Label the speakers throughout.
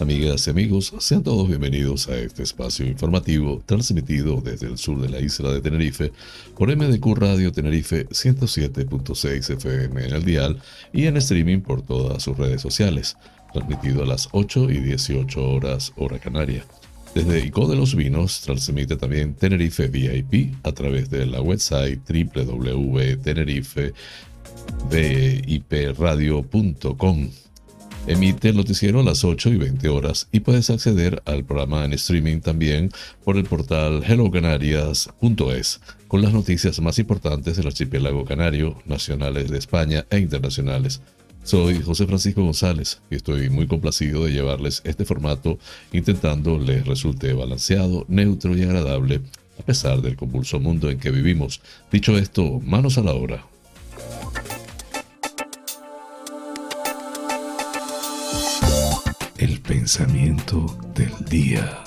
Speaker 1: Amigas y amigos, sean todos bienvenidos a este espacio informativo transmitido desde el sur de la isla de Tenerife por MDQ Radio Tenerife 107.6 FM en el dial y en streaming por todas sus redes sociales, transmitido a las 8 y 18 horas hora canaria. Desde ICO de los Vinos transmite también Tenerife VIP a través de la website www.tenerifevipradio.com Emite el noticiero a las 8 y 20 horas y puedes acceder al programa en streaming también por el portal hellocanarias.es con las noticias más importantes del archipiélago canario, nacionales de España e internacionales. Soy José Francisco González y estoy muy complacido de llevarles este formato intentando les resulte balanceado, neutro y agradable a pesar del convulso mundo en que vivimos. Dicho esto, manos a la obra. El pensamiento del día.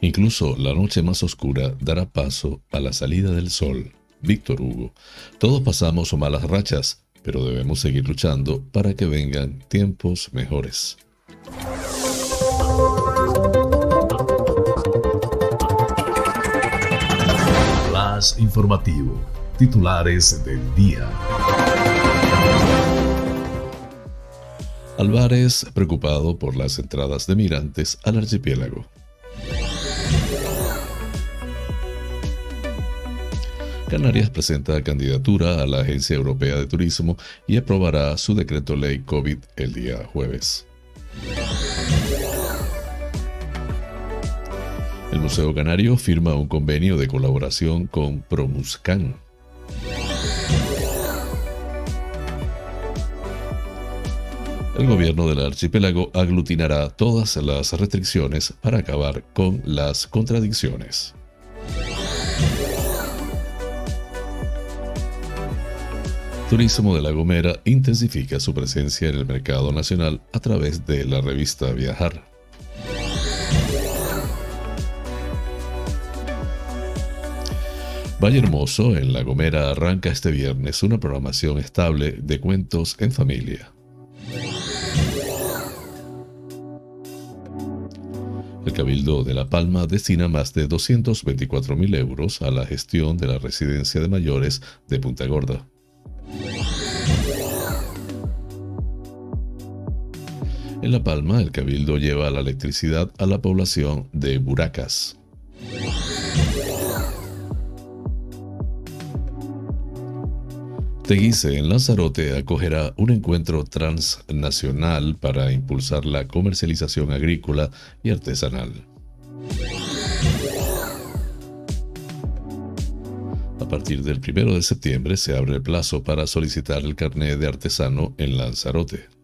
Speaker 1: Incluso la noche más oscura dará paso a la salida del sol. Víctor Hugo. Todos pasamos malas rachas, pero debemos seguir luchando para que vengan tiempos mejores. Más informativo. Titulares del día. Álvarez preocupado por las entradas de migrantes al archipiélago. Canarias presenta candidatura a la Agencia Europea de Turismo y aprobará su decreto ley COVID el día jueves. El Museo Canario firma un convenio de colaboración con Promuscan. El gobierno del archipiélago aglutinará todas las restricciones para acabar con las contradicciones. Turismo de La Gomera intensifica su presencia en el mercado nacional a través de la revista Viajar. Valle Hermoso en La Gomera arranca este viernes una programación estable de cuentos en familia. El Cabildo de La Palma destina más de 224.000 euros a la gestión de la residencia de mayores de Punta Gorda. En La Palma, el Cabildo lleva la electricidad a la población de Buracas. Teguise en Lanzarote acogerá un encuentro transnacional para impulsar la comercialización agrícola y artesanal. A partir del 1 de septiembre se abre el plazo para solicitar el carnet de artesano en Lanzarote.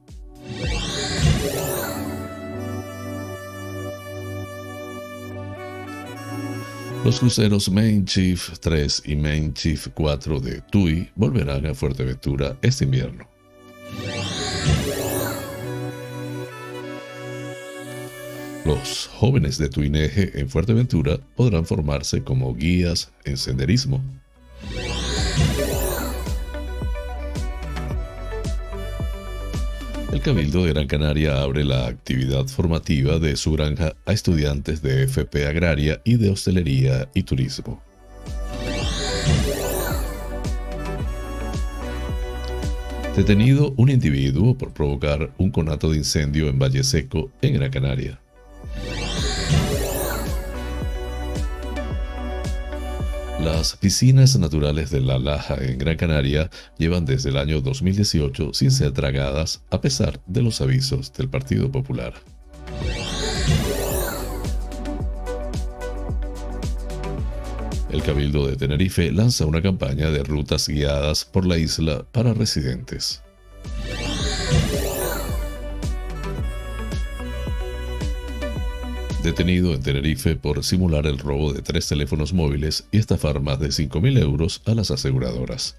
Speaker 1: Los cruceros Main Chief 3 y Main Chief 4 de TUI volverán a Fuerteventura este invierno. Los jóvenes de Tuineje en Fuerteventura podrán formarse como guías en senderismo. Cabildo de Gran Canaria abre la actividad formativa de su granja a estudiantes de FP Agraria y de Hostelería y Turismo. Detenido un individuo por provocar un conato de incendio en Valle Seco, en Gran Canaria. Las piscinas naturales de La Laja en Gran Canaria llevan desde el año 2018 sin ser tragadas a pesar de los avisos del Partido Popular. El Cabildo de Tenerife lanza una campaña de rutas guiadas por la isla para residentes. Detenido en Tenerife por simular el robo de tres teléfonos móviles y estafar más de 5.000 euros a las aseguradoras.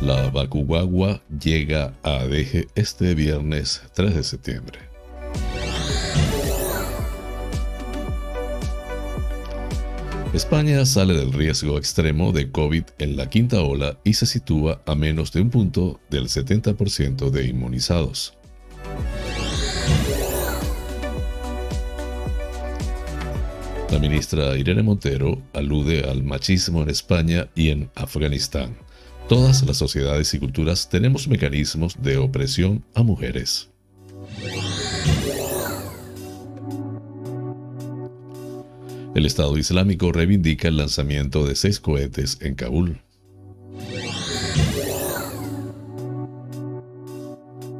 Speaker 1: La Bakugawa llega a Adeje este viernes 3 de septiembre. España sale del riesgo extremo de COVID en la quinta ola y se sitúa a menos de un punto del 70% de inmunizados. La ministra Irene Montero alude al machismo en España y en Afganistán. Todas las sociedades y culturas tenemos mecanismos de opresión a mujeres. El Estado Islámico reivindica el lanzamiento de seis cohetes en Kabul.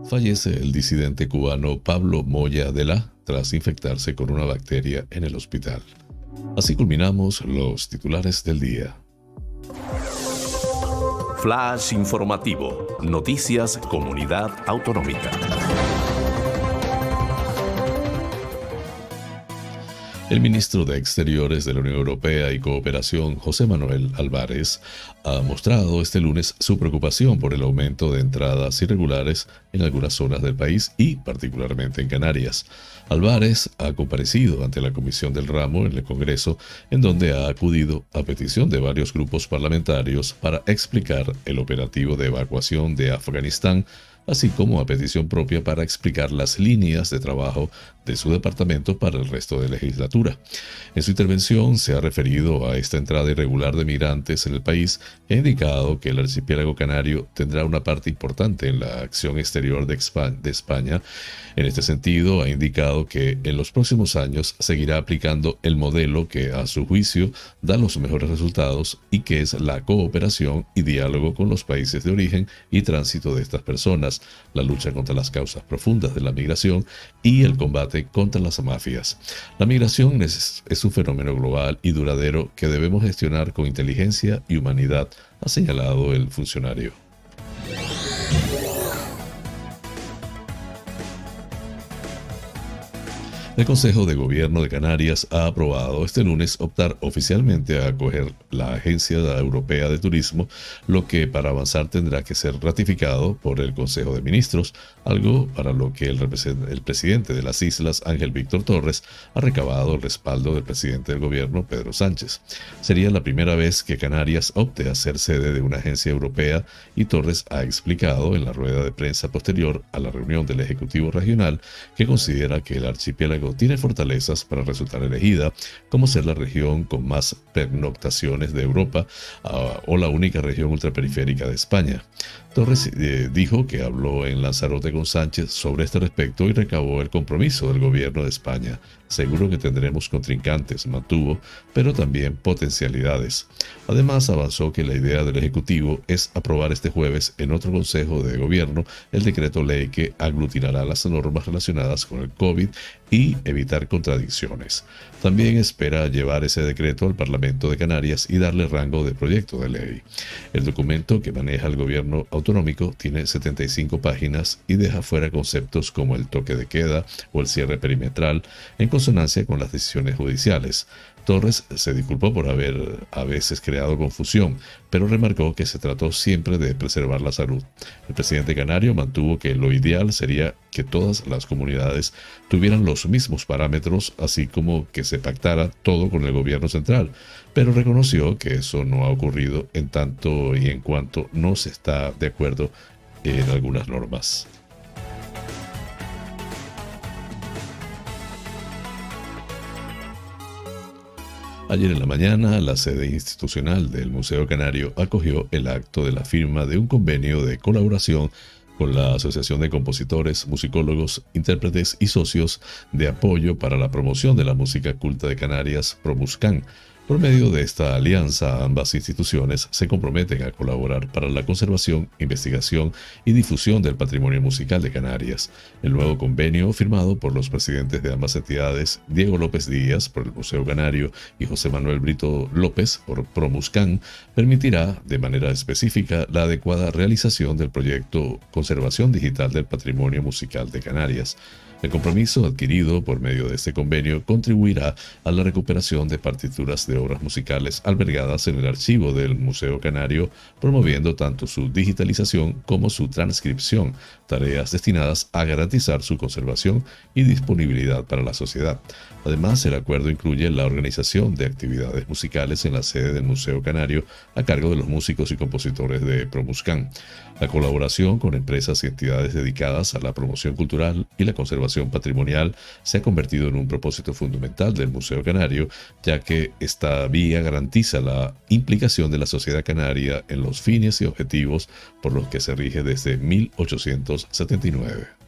Speaker 1: Fallece el disidente cubano Pablo Moya de la tras infectarse con una bacteria en el hospital. Así culminamos los titulares del día.
Speaker 2: Flash informativo. Noticias Comunidad Autonómica.
Speaker 1: El ministro de Exteriores de la Unión Europea y Cooperación, José Manuel Álvarez, ha mostrado este lunes su preocupación por el aumento de entradas irregulares en algunas zonas del país y particularmente en Canarias. Álvarez ha comparecido ante la Comisión del Ramo en el Congreso, en donde ha acudido a petición de varios grupos parlamentarios para explicar el operativo de evacuación de Afganistán así como a petición propia para explicar las líneas de trabajo de su departamento para el resto de la legislatura. En su intervención se ha referido a esta entrada irregular de migrantes en el país ha indicado que el archipiélago canario tendrá una parte importante en la acción exterior de España. En este sentido, ha indicado que en los próximos años seguirá aplicando el modelo que a su juicio da los mejores resultados y que es la cooperación y diálogo con los países de origen y tránsito de estas personas la lucha contra las causas profundas de la migración y el combate contra las mafias. La migración es, un fenómeno global y duradero que debemos gestionar con inteligencia y humanidad, ha señalado el funcionario. El Consejo de Gobierno de Canarias ha aprobado este lunes optar oficialmente a acoger la Agencia Europea de Turismo, lo que para avanzar tendrá que ser ratificado por el Consejo de Ministros, algo para lo que el, el presidente de las islas, Ángel Víctor Torres, ha recabado el respaldo del presidente del gobierno, Pedro Sánchez. Sería la primera vez que Canarias opte a ser sede de una agencia europea y Torres ha explicado en la rueda de prensa posterior a la reunión del Ejecutivo Regional que considera que el archipiélago tiene fortalezas para resultar elegida como ser la región con más pernoctaciones de Europa ah, o la única región ultraperiférica de España. Torres eh, dijo que habló en Lanzarote con Sánchez sobre este respecto y recabó el compromiso del gobierno de España. Seguro que tendremos contrincantes, mantuvo, pero también potencialidades. Además, avanzó que la idea del Ejecutivo es aprobar este jueves en otro Consejo de Gobierno el decreto ley que aglutinará las normas relacionadas con el COVID y evitar contradicciones. También espera llevar ese decreto al Parlamento de Canarias y darle rango de proyecto de ley. El documento que maneja el gobierno tiene 75 páginas y deja fuera conceptos como el toque de queda o el cierre perimetral en consonancia con las decisiones judiciales. Torres se disculpó por haber a veces creado confusión, pero remarcó que se trató siempre de preservar la salud. El presidente canario mantuvo que lo ideal sería que todas las comunidades tuvieran los mismos parámetros, así como que se pactara todo con el gobierno central, pero reconoció que eso no ha ocurrido en tanto y en cuanto no se está de acuerdo en algunas normas. Ayer en la mañana, la sede institucional del Museo Canario acogió el acto de la firma de un convenio de colaboración con la Asociación de Compositores, Musicólogos, Intérpretes y Socios de Apoyo para la Promoción de la Música Culta de Canarias, ProMuscan, Por medio de esta alianza, ambas instituciones se comprometen a colaborar para la conservación, investigación y difusión del patrimonio musical de Canarias. El nuevo convenio, firmado por los presidentes de ambas entidades, Diego López Díaz por el Museo Canario y José Manuel Brito López por Promuscan, permitirá de manera específica la adecuada realización del proyecto Conservación Digital del Patrimonio Musical de Canarias. El compromiso adquirido por medio de este convenio contribuirá a la recuperación de partituras de obras musicales albergadas en el archivo del Museo Canario, promoviendo tanto su digitalización como su transcripción, tareas destinadas a garantizar su conservación y disponibilidad para la sociedad. Además, el acuerdo incluye la organización de actividades musicales en la sede del Museo Canario a cargo de los músicos y compositores de Promuscan, la colaboración con empresas y entidades dedicadas a la promoción cultural y la conservación patrimonial se ha convertido en un propósito fundamental del Museo Canario, ya que esta vía garantiza la implicación de la sociedad canaria en los fines y objetivos por los que se rige desde 1879.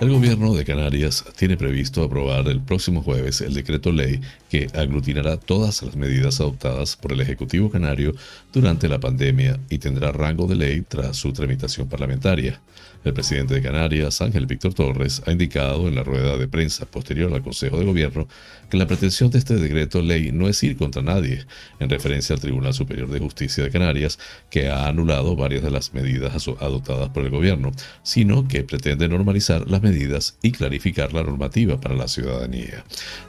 Speaker 1: El gobierno de Canarias tiene previsto aprobar el próximo jueves el decreto ley que aglutinará todas las medidas adoptadas por el Ejecutivo Canario durante la pandemia y tendrá rango de ley tras su tramitación parlamentaria. El presidente de Canarias, Ángel Víctor Torres, ha indicado en la rueda de prensa posterior al Consejo de Gobierno que la pretensión de este decreto ley no es ir contra nadie, en referencia al Tribunal Superior de Justicia de Canarias, que ha anulado varias de las medidas adoptadas por el gobierno, sino que pretende normalizar las medidas y clarificar la normativa para la ciudadanía.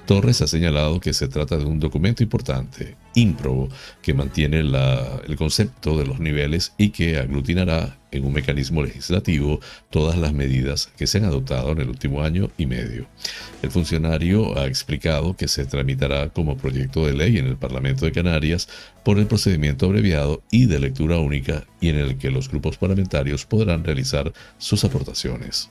Speaker 1: Torres ha señalado que se trata de un documento importante, ímprobo, que mantiene el concepto de los niveles y que aglutinará en un mecanismo legislativo todas las medidas que se han adoptado en el último año y medio. El funcionario ha explicado que se tramitará como proyecto de ley en el Parlamento de Canarias por el procedimiento abreviado y de lectura única y en el que los grupos parlamentarios podrán realizar sus aportaciones.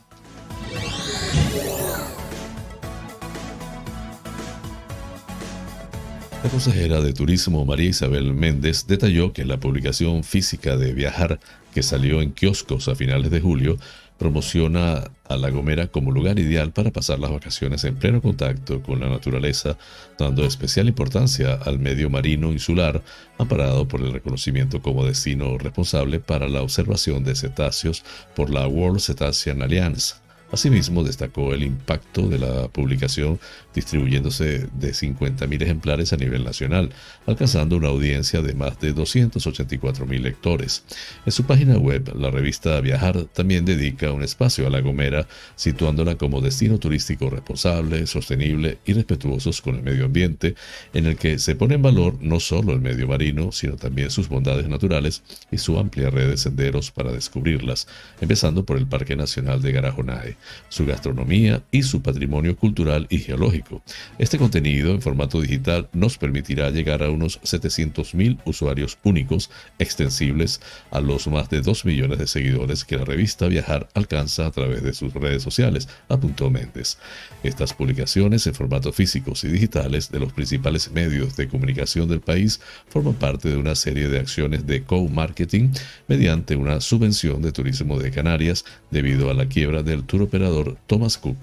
Speaker 1: La consejera de Turismo María Isabel Méndez detalló que la publicación física de Viajar, que salió en kioscos a finales de julio, promociona a La Gomera como lugar ideal para pasar las vacaciones en pleno contacto con la naturaleza, dando especial importancia al medio marino insular, amparado por el reconocimiento como destino responsable para la observación de cetáceos por la World Cetacean Alliance. Asimismo, destacó el impacto de la publicación distribuyéndose de 50.000 ejemplares a nivel nacional, alcanzando una audiencia de más de 284.000 lectores. En su página web, la revista Viajar también dedica un espacio a La Gomera, situándola como destino turístico responsable, sostenible y respetuosos con el medio ambiente, en el que se pone en valor no solo el medio marino, sino también sus bondades naturales y su amplia red de senderos para descubrirlas, empezando por el Parque Nacional de Garajonae su gastronomía y su patrimonio cultural y geológico. Este contenido en formato digital nos permitirá llegar a unos 700.000 usuarios únicos extensibles a los más de 2 millones de seguidores que la revista Viajar alcanza a través de sus redes sociales, apuntó Méndez. Estas publicaciones en formato físicos y digitales de los principales medios de comunicación del país forman parte de una serie de acciones de co-marketing mediante una subvención de turismo de Canarias debido a la quiebra del tour operador Thomas Cook.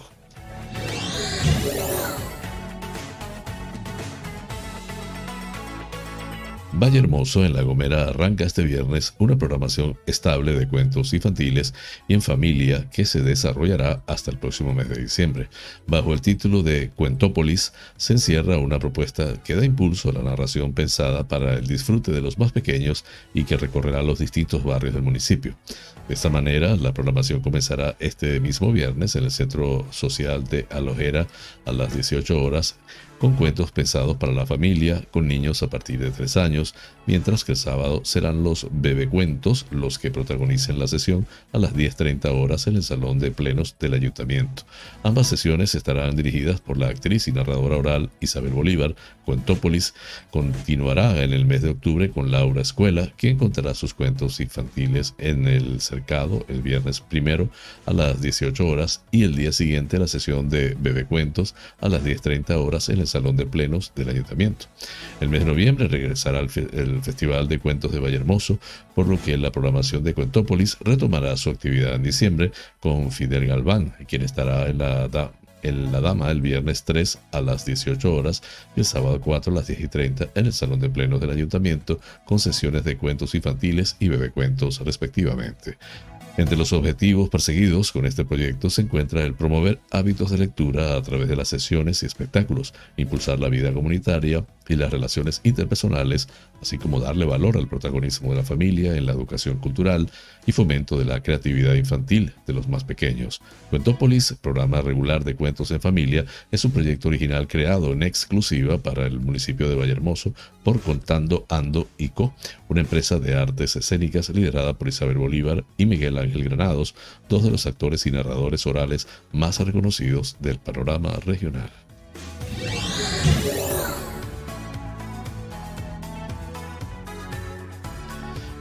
Speaker 1: Valle Hermoso en La Gomera arranca este viernes una programación estable de cuentos infantiles y en familia que se desarrollará hasta el próximo mes de diciembre. Bajo el título de Cuentópolis se encierra una propuesta que da impulso a la narración pensada para el disfrute de los más pequeños y que recorrerá los distintos barrios del municipio. De esta manera, la programación comenzará este mismo viernes en el Centro Social de Alojera a las 18 horas con cuentos pensados para la familia, con niños a partir de 3 años, mientras que el sábado serán los bebecuentos los que protagonicen la sesión a las 10.30 horas en el Salón de Plenos del Ayuntamiento. Ambas sesiones estarán dirigidas por la actriz y narradora oral Isabel Bolívar. Cuentópolis continuará en el mes de octubre con Laura Escuela, quien contará sus cuentos infantiles en el cercado el viernes primero a las 18 horas y el día siguiente la sesión de bebecuentos a las 10.30 horas en el Salón de Plenos del Ayuntamiento. El mes de noviembre regresará el, Festival de Cuentos de Vallehermoso, por lo que la programación de Cuentópolis retomará su actividad en diciembre con Fidel Galván, quien estará en la, en la Dama el viernes 3 a las 18 horas y el sábado 4 a las 10 y 30 en el Salón de Plenos del Ayuntamiento con sesiones de cuentos infantiles y bebecuentos respectivamente. Entre los objetivos perseguidos con este proyecto se encuentra el promover hábitos de lectura a través de las sesiones y espectáculos, impulsar la vida comunitaria y las relaciones interpersonales, así como darle valor al protagonismo de la familia en la educación cultural y fomento de la creatividad infantil de los más pequeños. Cuentópolis, programa regular de cuentos en familia, es un proyecto original creado en exclusiva para el municipio de Vallehermoso por Contando Ando y Co, una empresa de artes escénicas liderada por Isabel Bolívar y Miguel Ángel Granados, dos de los actores y narradores orales más reconocidos del panorama regional.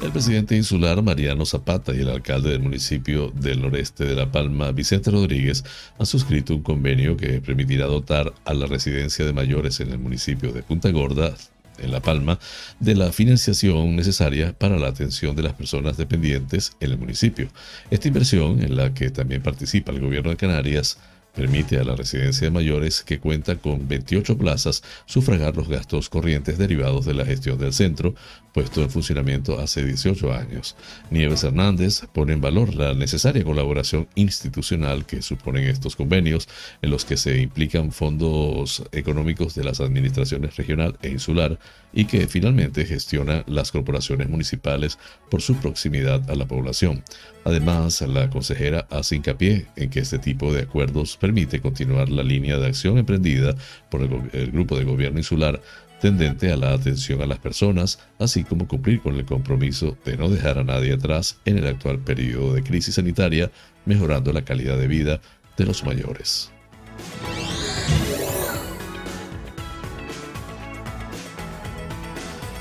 Speaker 1: El presidente insular Mariano Zapata y el alcalde del municipio del noreste de La Palma, Vicente Rodríguez, han suscrito un convenio que permitirá dotar a la residencia de mayores en el municipio de Punta Gorda en La Palma de la financiación necesaria para la atención de las personas dependientes en el municipio. Esta inversión, en la que también participa el gobierno de Canarias, permite a la residencia de mayores que cuenta con 28 plazas sufragar los gastos corrientes derivados de la gestión del centro, puesto en funcionamiento hace 18 años. Nieves Hernández pone en valor la necesaria colaboración institucional que suponen estos convenios, en los que se implican fondos económicos de las administraciones regional e insular y que finalmente gestiona las corporaciones municipales por su proximidad a la población. Además, la consejera hace hincapié en que este tipo de acuerdos permite continuar la línea de acción emprendida por el, el Grupo de Gobierno Insular tendente a la atención a las personas, así como cumplir con el compromiso de no dejar a nadie atrás en el actual periodo de crisis sanitaria, mejorando la calidad de vida de los mayores.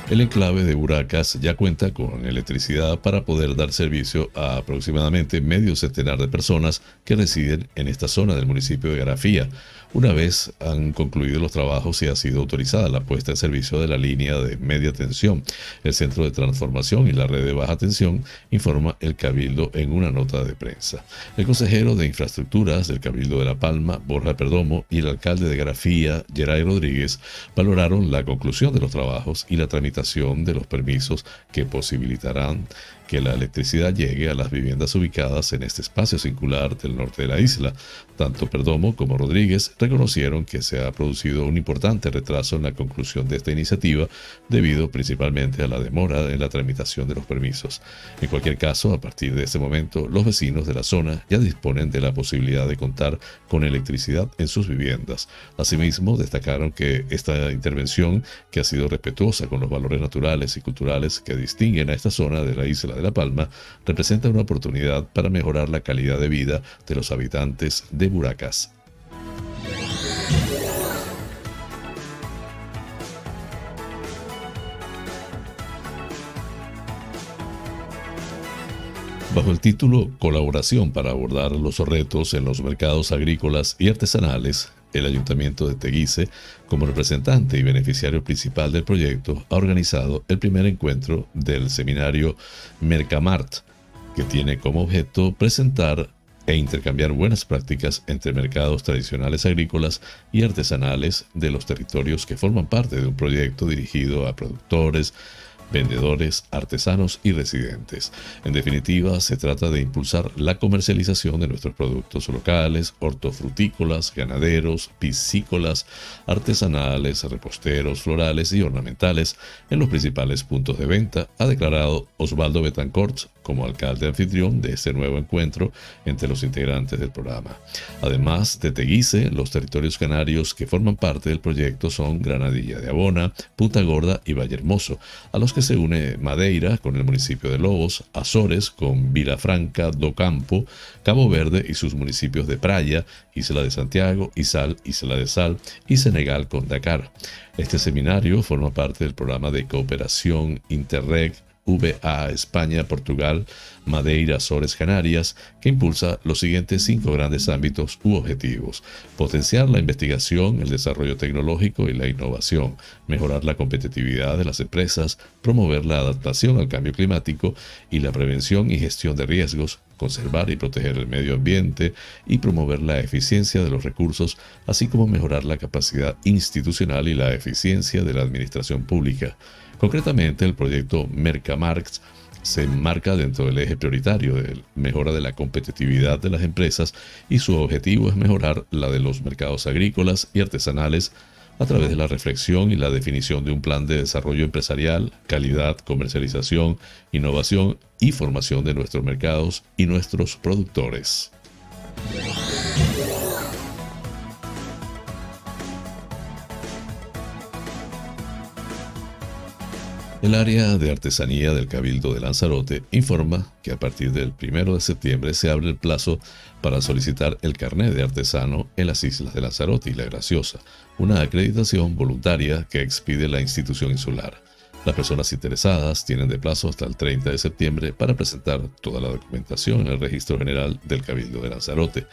Speaker 1: El enclave de Buracas ya cuenta con electricidad para poder dar servicio a aproximadamente medio centenar de personas que residen en esta zona del municipio de Garafía, una vez han concluido los trabajos y ha sido autorizada la puesta en servicio de la línea de media tensión, el Centro de Transformación y la red de baja tensión, informa el Cabildo en una nota de prensa. El consejero de Infraestructuras del Cabildo de La Palma, Borja Perdomo, y el alcalde de Grafía, Geray Rodríguez, valoraron la conclusión de los trabajos y la tramitación de los permisos que posibilitarán que la electricidad llegue a las viviendas ubicadas en este espacio singular del norte de la isla. Tanto Perdomo como Rodríguez reconocieron que se ha producido un importante retraso en la conclusión de esta iniciativa debido principalmente a la demora en la tramitación de los permisos. En cualquier caso, a partir de este momento, los vecinos de la zona ya disponen de la posibilidad de contar con electricidad en sus viviendas. Asimismo, destacaron que esta intervención, que ha sido respetuosa con los valores naturales y culturales que distinguen a esta zona de la isla de La Palma representa una oportunidad para mejorar la calidad de vida de los habitantes de Buracas. Bajo el título Colaboración para abordar los retos en los mercados agrícolas y artesanales, el Ayuntamiento de Teguise, como representante y beneficiario principal del proyecto, ha organizado el primer encuentro del seminario Mercamart, que tiene como objeto presentar e intercambiar buenas prácticas entre mercados tradicionales agrícolas y artesanales de los territorios que forman parte de un proyecto dirigido a productores, vendedores, artesanos y residentes. En definitiva, se trata de impulsar la comercialización de nuestros productos locales, hortofrutícolas, ganaderos, piscícolas, artesanales, reposteros, florales y ornamentales en los principales puntos de venta, ha declarado Osvaldo Betancourt como alcalde anfitrión de este nuevo encuentro entre los integrantes del programa. Además de Teguise, los territorios canarios que forman parte del proyecto son Granadilla de Abona, Punta Gorda y Vallehermoso, a los se une Madeira con el municipio de Lobos, Azores con Vilafranca do Campo, Cabo Verde y sus municipios de Praia, Isla de Santiago, Izal, Isla de Sal y Senegal con Dakar. Este seminario forma parte del programa de cooperación Interreg VA España, Portugal, Madeira, Azores, Canarias, que impulsa los siguientes cinco grandes ámbitos u objetivos. Potenciar la investigación, el desarrollo tecnológico y la innovación, mejorar la competitividad de las empresas, promover la adaptación al cambio climático y la prevención y gestión de riesgos, conservar y proteger el medio ambiente y promover la eficiencia de los recursos, así como mejorar la capacidad institucional y la eficiencia de la administración pública. Concretamente, el proyecto Mercamarx se enmarca dentro del eje prioritario de mejora de la competitividad de las empresas y su objetivo es mejorar la de los mercados agrícolas y artesanales a través de la reflexión y la definición de un plan de desarrollo empresarial, calidad, comercialización, innovación y formación de nuestros mercados y nuestros productores. El área de artesanía del Cabildo de Lanzarote informa que a partir del 1 de septiembre se abre el plazo para solicitar el carnet de artesano en las islas de Lanzarote y La Graciosa, una acreditación voluntaria que expide la institución insular. Las personas interesadas tienen de plazo hasta el 30 de septiembre para presentar toda la documentación en el Registro General del Cabildo de Lanzarote.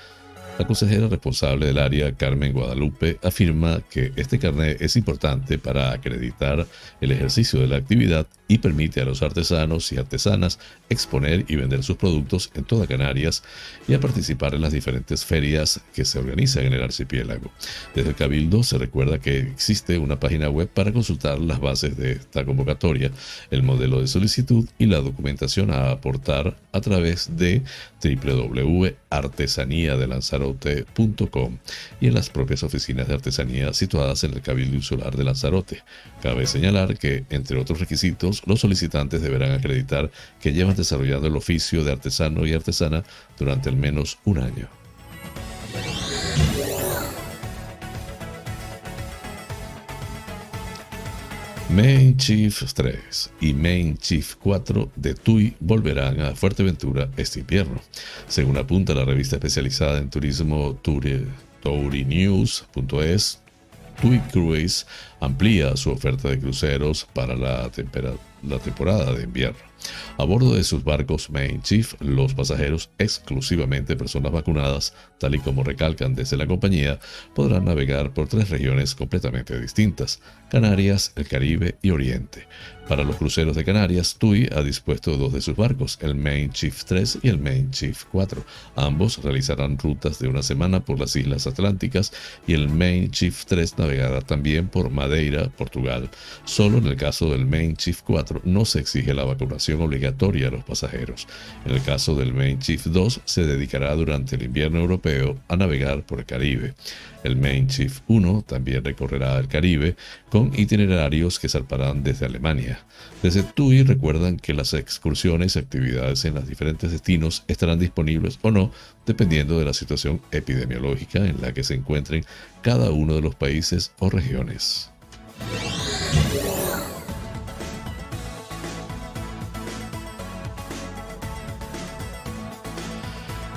Speaker 1: La consejera responsable del área, Carmen Guadalupe, afirma que este carnet es importante para acreditar el ejercicio de la actividad y permite a los artesanos y artesanas exponer y vender sus productos en toda Canarias y a participar en las diferentes ferias que se organizan en el archipiélago. Desde el Cabildo se recuerda que existe una página web para consultar las bases de esta convocatoria, el modelo de solicitud y la documentación a aportar a través de www.artesaniadelanzarote.com y en las propias oficinas de artesanía situadas en el Cabildo Insular de Lanzarote. Cabe señalar que, entre otros requisitos, los solicitantes deberán acreditar que llevan desarrollando el oficio de artesano y artesana durante al menos un año. Main Chief 3 y Main Chief 4 de TUI volverán a Fuerteventura este invierno. Según apunta la revista especializada en turismo Tourinews.es, TUI Cruise amplía su oferta de cruceros para la, la temporada de invierno. A bordo de sus barcos Main Chief, los pasajeros, exclusivamente personas vacunadas, tal y como recalcan desde la compañía, podrán navegar por tres regiones completamente distintas, Canarias, el Caribe y Oriente. Para los cruceros de Canarias, TUI ha dispuesto dos de sus barcos, el Main Chief 3 y el Main Chief 4. Ambos realizarán rutas de una semana por las Islas Atlánticas y el Main Chief 3 navegará también por Madeira, Portugal. Solo en el caso del Main Chief 4 no se exige la vacunación obligatoria a los pasajeros. En el caso del Main Chief 2 se dedicará durante el invierno europeo a navegar por el Caribe. El Main Chief 1 también recorrerá el Caribe con itinerarios que zarparán desde Alemania. Desde TUI recuerdan que las excursiones y actividades en los diferentes destinos estarán disponibles o no dependiendo de la situación epidemiológica en la que se encuentren cada uno de los países o regiones.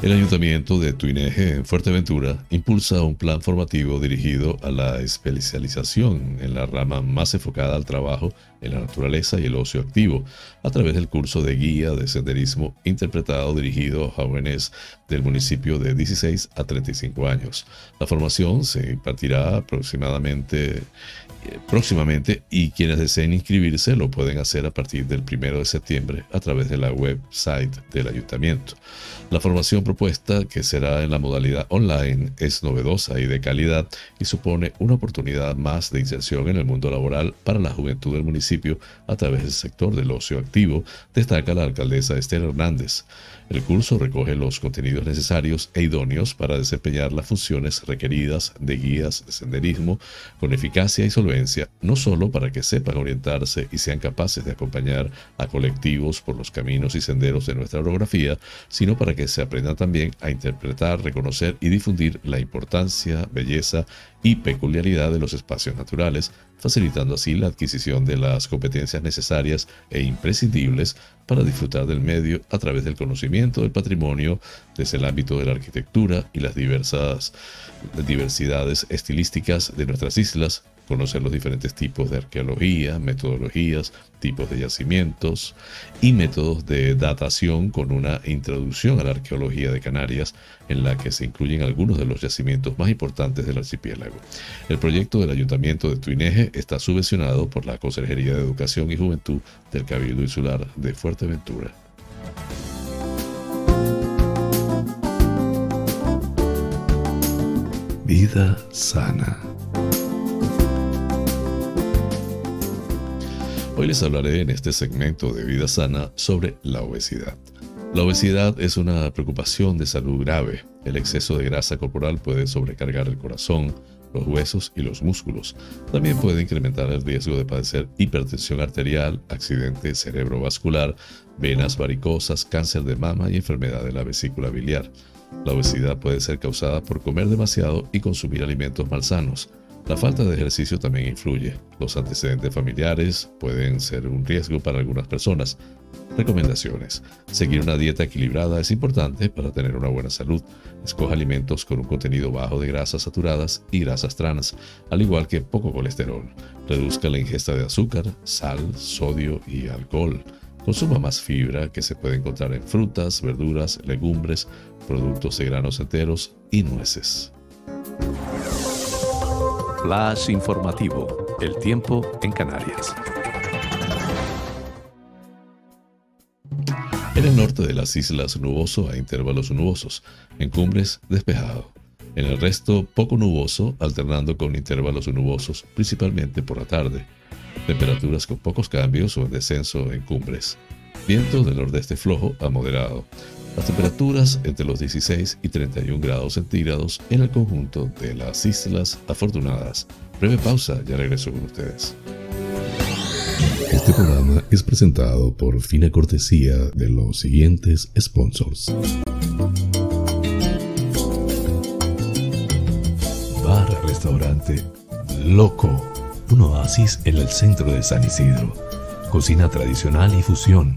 Speaker 1: El Ayuntamiento de Tuineje, en Fuerteventura, impulsa un plan formativo dirigido a la especialización en la rama más enfocada al trabajo en la naturaleza y el ocio activo, a través del curso de guía de senderismo interpretado dirigido a jóvenes del municipio de 16 a 35 años. La formación se impartirá aproximadamente próximamente y quienes deseen inscribirse lo pueden hacer a partir del 1 de septiembre a través de la website del ayuntamiento. La formación propuesta, que será en la modalidad online, es novedosa y de calidad y supone una oportunidad más de inserción en el mundo laboral para la juventud del municipio a través del sector del ocio activo, destaca la alcaldesa Esther Hernández. El curso recoge los contenidos necesarios e idóneos para desempeñar las funciones requeridas de guías de senderismo con eficacia y solvencia, no solo para que sepan orientarse y sean capaces de acompañar a colectivos por los caminos y senderos de nuestra orografía, sino para que se aprendan también a interpretar, reconocer y difundir la importancia, belleza y peculiaridad de los espacios naturales, facilitando así la adquisición de las competencias necesarias e imprescindibles para disfrutar del medio a través del conocimiento del patrimonio desde el ámbito de la arquitectura y las diversas diversidades estilísticas de nuestras islas, conocer los diferentes tipos de arqueología, metodologías, tipos de yacimientos y métodos de datación con una introducción a la arqueología de Canarias en la que se incluyen algunos de los yacimientos más importantes del archipiélago. El proyecto del Ayuntamiento de Tuineje está subvencionado por la Consejería de Educación y Juventud del Cabildo Insular de Fuerteventura. Vida sana. Hoy les hablaré en este segmento de Vida Sana sobre la obesidad. La obesidad es una preocupación de salud grave. El exceso de grasa corporal puede sobrecargar el corazón, los huesos y los músculos. También puede incrementar el riesgo de padecer hipertensión arterial, accidente cerebrovascular, venas varicosas, cáncer de mama y enfermedad de la vesícula biliar. La obesidad puede ser causada por comer demasiado y consumir alimentos malsanos. La falta de ejercicio también influye. Los antecedentes familiares pueden ser un riesgo para algunas personas. Recomendaciones. Seguir una dieta equilibrada es importante para tener una buena salud. Escoja alimentos con un contenido bajo de grasas saturadas y grasas trans, al igual que poco colesterol. Reduzca la ingesta de azúcar, sal, sodio y alcohol. Consuma más fibra que se puede encontrar en frutas, verduras, legumbres, productos de granos enteros y nueces.
Speaker 2: Flash informativo. El tiempo en Canarias.
Speaker 1: En el norte de las islas nuboso a intervalos nubosos, en cumbres despejado. En el resto poco nuboso, alternando con intervalos nubosos, principalmente por la tarde. Temperaturas con pocos cambios o en descenso en cumbres. Viento del nordeste flojo a moderado. Las temperaturas entre los 16 y 31 grados centígrados en el conjunto de las Islas Afortunadas. Breve pausa, ya regreso con ustedes. Este programa es presentado por fina cortesía de los siguientes sponsors. Bar Restaurante Loco, un oasis en el centro de San Isidro. Cocina tradicional y fusión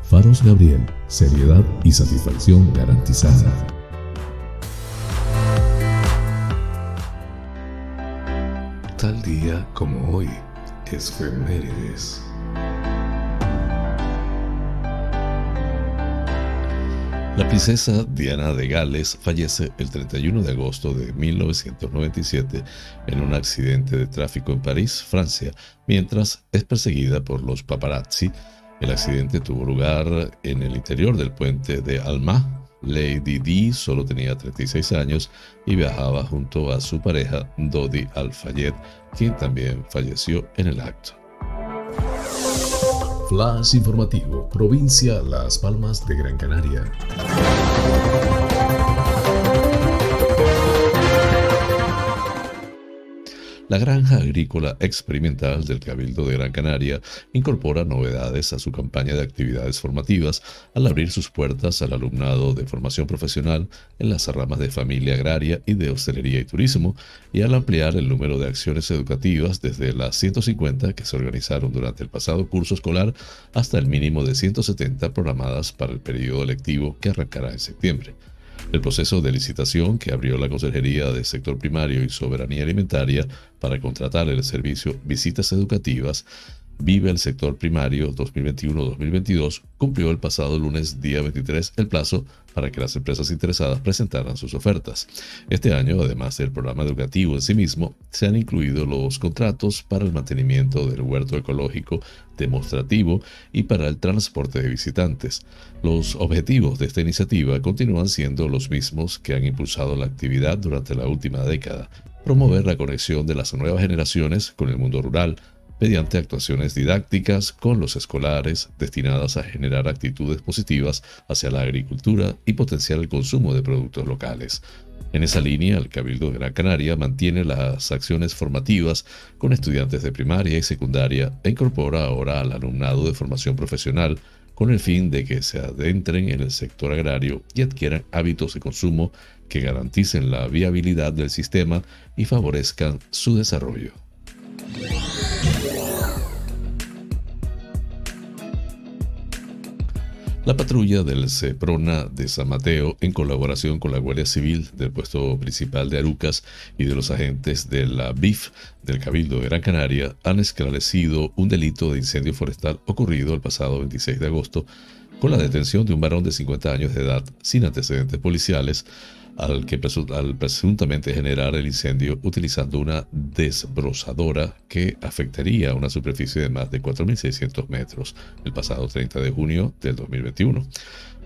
Speaker 1: Faros Gabriel, seriedad y satisfacción garantizada. Tal día como hoy, es Femérides. La princesa Diana de Gales fallece el 31 de agosto de 1997 en un accidente de tráfico en París, Francia, mientras es perseguida por los paparazzi. El accidente tuvo lugar en el interior del puente de Alma. Lady Di solo tenía 36 años y viajaba junto a su pareja Dodi Al-Fayed, quien también falleció en el acto.
Speaker 2: Flash informativo, provincia Las Palmas de Gran Canaria.
Speaker 1: La granja agrícola experimental del Cabildo de Gran Canaria incorpora novedades a su campaña de actividades formativas al abrir sus puertas al alumnado de formación profesional en las ramas de familia agraria y de hostelería y turismo y al ampliar el número de acciones educativas desde las 150 que se organizaron durante el pasado curso escolar hasta el mínimo de 170 programadas para el periodo lectivo que arrancará en septiembre. El proceso de licitación que abrió la Consejería de Sector Primario y Soberanía Alimentaria para contratar el servicio Visitas Educativas Vive el sector primario 2021-2022 cumplió el pasado lunes día 23 el plazo para que las empresas interesadas presentaran sus ofertas. Este año, además del programa educativo en sí mismo, se han incluido los contratos para el mantenimiento del huerto ecológico demostrativo y para el transporte de visitantes. Los objetivos de esta iniciativa continúan siendo los mismos que han impulsado la actividad durante la última década. Promover la conexión de las nuevas generaciones con el mundo rural, mediante actuaciones didácticas con los escolares destinadas a generar actitudes positivas hacia la agricultura y potenciar el consumo de productos locales. En esa línea, el Cabildo de Gran Canaria mantiene las acciones formativas con estudiantes de primaria y secundaria e incorpora ahora al alumnado de formación profesional con el fin de que se adentren en el sector agrario y adquieran hábitos de consumo que garanticen la viabilidad del sistema y favorezcan su desarrollo. La patrulla del CEPRONA de San Mateo, en colaboración con la Guardia Civil del puesto principal de Arucas y de los agentes de la BIF del Cabildo de Gran Canaria, han esclarecido un delito de incendio forestal ocurrido el pasado 26 de agosto con la detención de un varón de 50 años de edad sin antecedentes policiales al que presuntamente generar el incendio utilizando una desbrozadora que afectaría una superficie de más de 4.600 metros el pasado 30 de junio del 2021.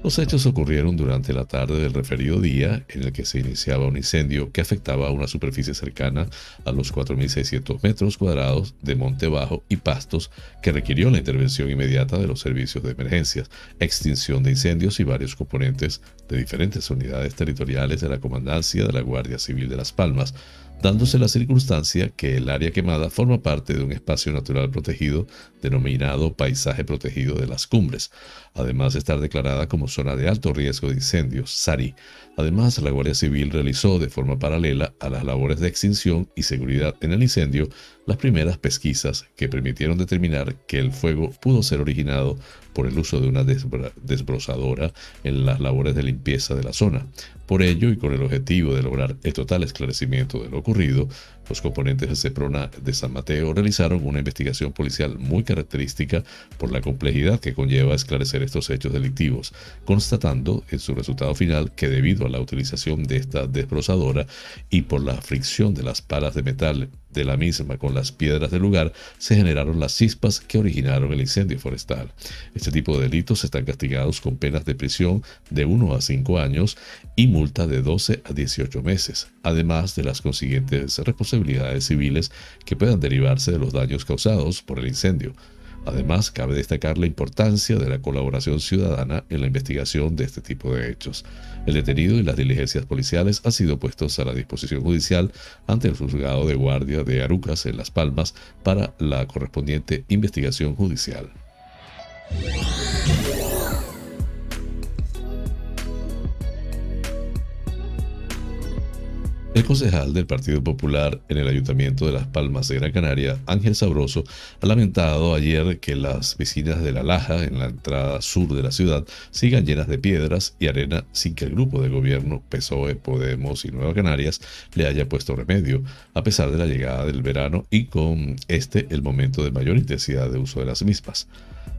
Speaker 1: Los hechos ocurrieron durante la tarde del referido día en el que se iniciaba un incendio que afectaba a una superficie cercana a los 4.600 metros cuadrados de monte bajo y pastos que requirió la intervención inmediata de los servicios de emergencias, extinción de incendios y varios componentes de diferentes unidades territoriales de la Comandancia de la Guardia Civil de Las Palmas, dándose la circunstancia que el área quemada forma parte de un espacio natural protegido denominado Paisaje Protegido de las Cumbres, además de estar declarada como zona de alto riesgo de incendios, SARI. Además, la Guardia Civil realizó de forma paralela a las labores de extinción y seguridad en el incendio las primeras pesquisas que permitieron determinar que el fuego pudo ser originado por el uso de una desbrozadora en las labores de limpieza de la zona. Por ello, y con el objetivo de lograr el total esclarecimiento de lo ocurrido, los componentes de CEPRONA de San Mateo realizaron una investigación policial muy característica por la complejidad que conlleva esclarecer estos hechos delictivos, constatando en su resultado final que debido a la utilización de esta desbrozadora y por la fricción de las palas de metal de la misma con las piedras del lugar, se generaron las chispas que originaron el incendio forestal. Este tipo de delitos están castigados con penas de prisión de 1 a 5 años y multa de 12 a 18 meses, además de las consiguientes responsabilidades civiles que puedan derivarse de los daños causados por el incendio. Además, cabe destacar la importancia de la colaboración ciudadana en la investigación de este tipo de hechos. El detenido y las diligencias policiales han sido puestos a la disposición judicial ante el juzgado de guardia de Arucas en Las Palmas para la correspondiente investigación judicial. El concejal del Partido Popular en el Ayuntamiento de Las Palmas de Gran Canaria, Ángel Sabroso, ha lamentado ayer que las piscinas de La Laja, en la entrada sur de la ciudad, sigan llenas de piedras y arena sin que el grupo de gobierno PSOE, Podemos y Nueva Canarias le haya puesto remedio, a pesar de la llegada del verano y con este el momento de mayor intensidad de uso de las mismas.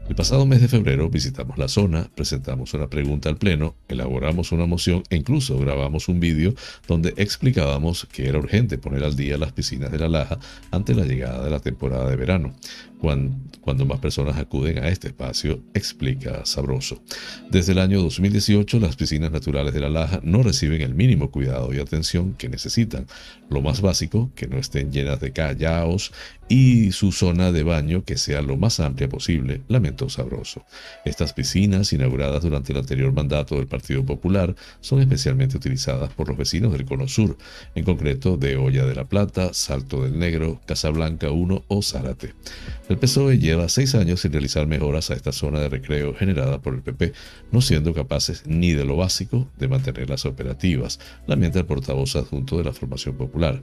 Speaker 1: El pasado mes de febrero visitamos la zona, presentamos una pregunta al Pleno, elaboramos una moción e incluso grabamos un vídeo donde explicábamos que era urgente poner al día las piscinas de la Laja ante la llegada de la temporada de verano cuando, más personas acuden a este espacio, explica Sabroso. Desde el año 2018, las piscinas naturales de la Laja no reciben el mínimo cuidado y atención que necesitan. Lo más básico, que no estén llenas de callaos y su zona de baño que sea lo más amplia posible, lamentó Sabroso. Estas piscinas, inauguradas durante el anterior mandato del Partido Popular, son especialmente utilizadas por los vecinos del Cono Sur, en concreto de Olla de la Plata, Salto del Negro, Casablanca 1 o Zárate. El PSOE lleva seis años sin realizar mejoras a esta zona de recreo generada por el PP, no siendo capaces ni de lo básico de mantenerlas operativas, lamenta el portavoz adjunto de la Formación Popular.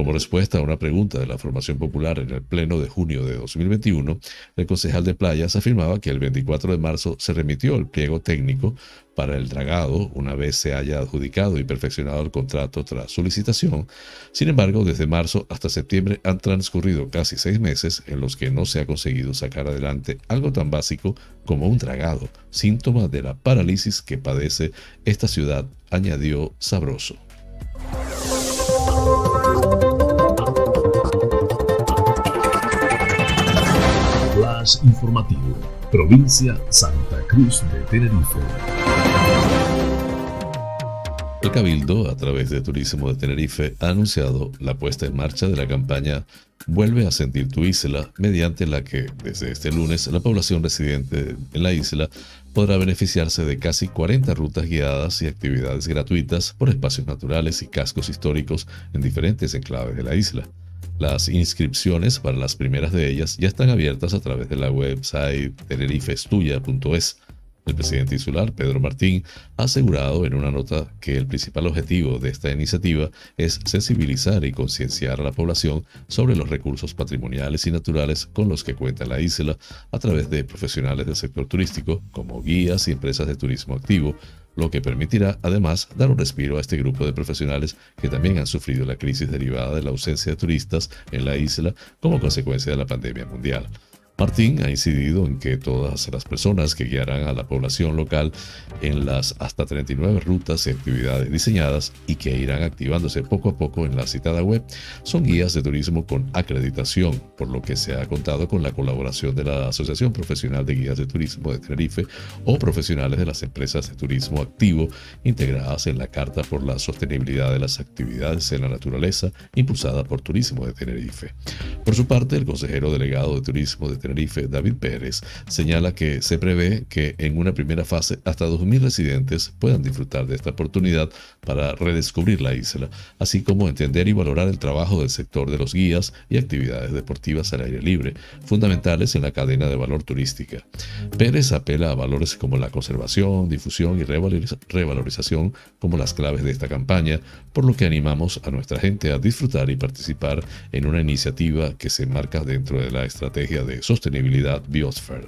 Speaker 1: Como respuesta a una pregunta de la Formación Popular en el Pleno de junio de 2021, el concejal de Playas afirmaba que el 24 de marzo se remitió el pliego técnico para el dragado una vez se haya adjudicado y perfeccionado el contrato tras su licitación. Sin embargo, desde marzo hasta septiembre han transcurrido casi seis meses en los que no se ha conseguido sacar adelante algo tan básico como un dragado, síntoma de la parálisis que padece esta ciudad, añadió Sabroso.
Speaker 2: Flash informativo, provincia Santa Cruz de Tenerife.
Speaker 1: El Cabildo, a través de Turismo de Tenerife, ha anunciado la puesta en marcha de la campaña Vuelve a sentir tu isla, mediante la que, desde este lunes, la población residente en la isla podrá beneficiarse de casi 40 rutas guiadas y actividades gratuitas por espacios naturales y cascos históricos en diferentes enclaves de la isla. Las inscripciones para las primeras de ellas ya están abiertas a través de la website tenerifestuya.es. El presidente insular, Pedro Martín, ha asegurado en una nota que el principal objetivo de esta iniciativa es sensibilizar y concienciar a la población sobre los recursos patrimoniales y naturales con los que cuenta la isla a través de profesionales del sector turístico como guías y empresas de turismo activo, lo que permitirá además dar un respiro a este grupo de profesionales que también han sufrido la crisis derivada de la ausencia de turistas en la isla como consecuencia de la pandemia mundial. Martín ha incidido en que todas las personas que guiarán a la población local en las hasta 39 rutas y actividades diseñadas y que irán activándose poco a poco en la citada web son guías de turismo con acreditación, por lo que se ha contado con la colaboración de la Asociación Profesional de Guías de Turismo de Tenerife o profesionales de las empresas de turismo activo integradas en la Carta por la Sostenibilidad de las Actividades en la Naturaleza impulsada por Turismo de Tenerife. Por su parte, el consejero delegado de Turismo de Tenerife David Pérez, señala que se prevé que en una primera fase hasta 2.000 residentes puedan disfrutar de esta oportunidad para redescubrir la isla, así como entender y valorar el trabajo del sector de los guías y actividades deportivas al aire libre, fundamentales en la cadena de valor turística. Pérez apela a valores como la conservación, difusión y revalorización como las claves de esta campaña, por lo que animamos a nuestra gente a disfrutar y participar en una iniciativa que se enmarca dentro de la estrategia de sostenibilidad sostenibilidad Biosfer.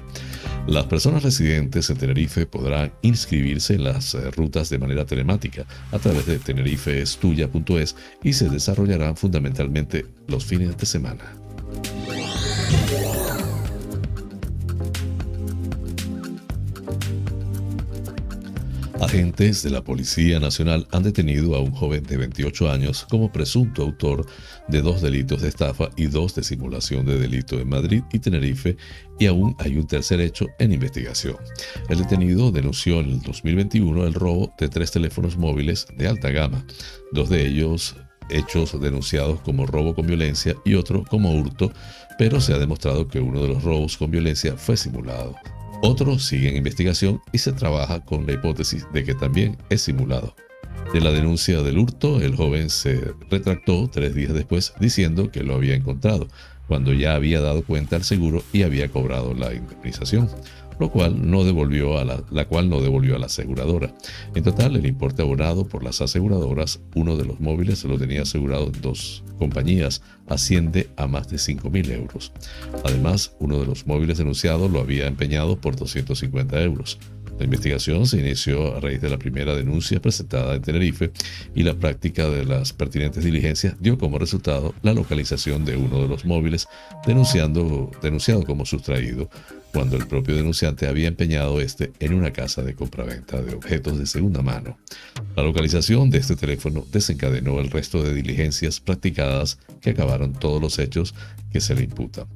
Speaker 1: Las personas residentes en Tenerife podrán inscribirse en las eh, rutas de manera telemática a través de tenerifeestuya.es y se desarrollarán fundamentalmente los fines de semana. Agentes de la Policía Nacional han detenido a un joven de 28 años como presunto autor de dos delitos de estafa y dos de simulación de delito en Madrid y Tenerife y aún hay un tercer hecho en investigación. El detenido denunció en el 2021 el robo de tres teléfonos móviles de alta gama, dos de ellos hechos denunciados como robo con violencia y otro como hurto, pero se ha demostrado que uno de los robos con violencia fue simulado. Otro sigue en investigación y se trabaja con la hipótesis de que también es simulado. De la denuncia del hurto, el joven se retractó tres días después diciendo que lo había encontrado, cuando ya había dado cuenta al seguro y había cobrado la indemnización lo cual no devolvió a la, cual no devolvió a la aseguradora. En total, el importe abonado por las aseguradoras, uno de los móviles se lo tenía asegurado dos compañías, asciende a más de 5.000 euros. Además, uno de los móviles denunciados lo había empeñado por 250 euros. La investigación se inició a raíz de la primera denuncia presentada en Tenerife y la práctica de las pertinentes diligencias dio como resultado la localización de uno de los móviles denunciando, denunciado como sustraído cuando el propio denunciante había empeñado este en una casa de compraventa de objetos de segunda mano. La localización de este teléfono desencadenó el resto de diligencias practicadas que acabaron todos los hechos que se le imputan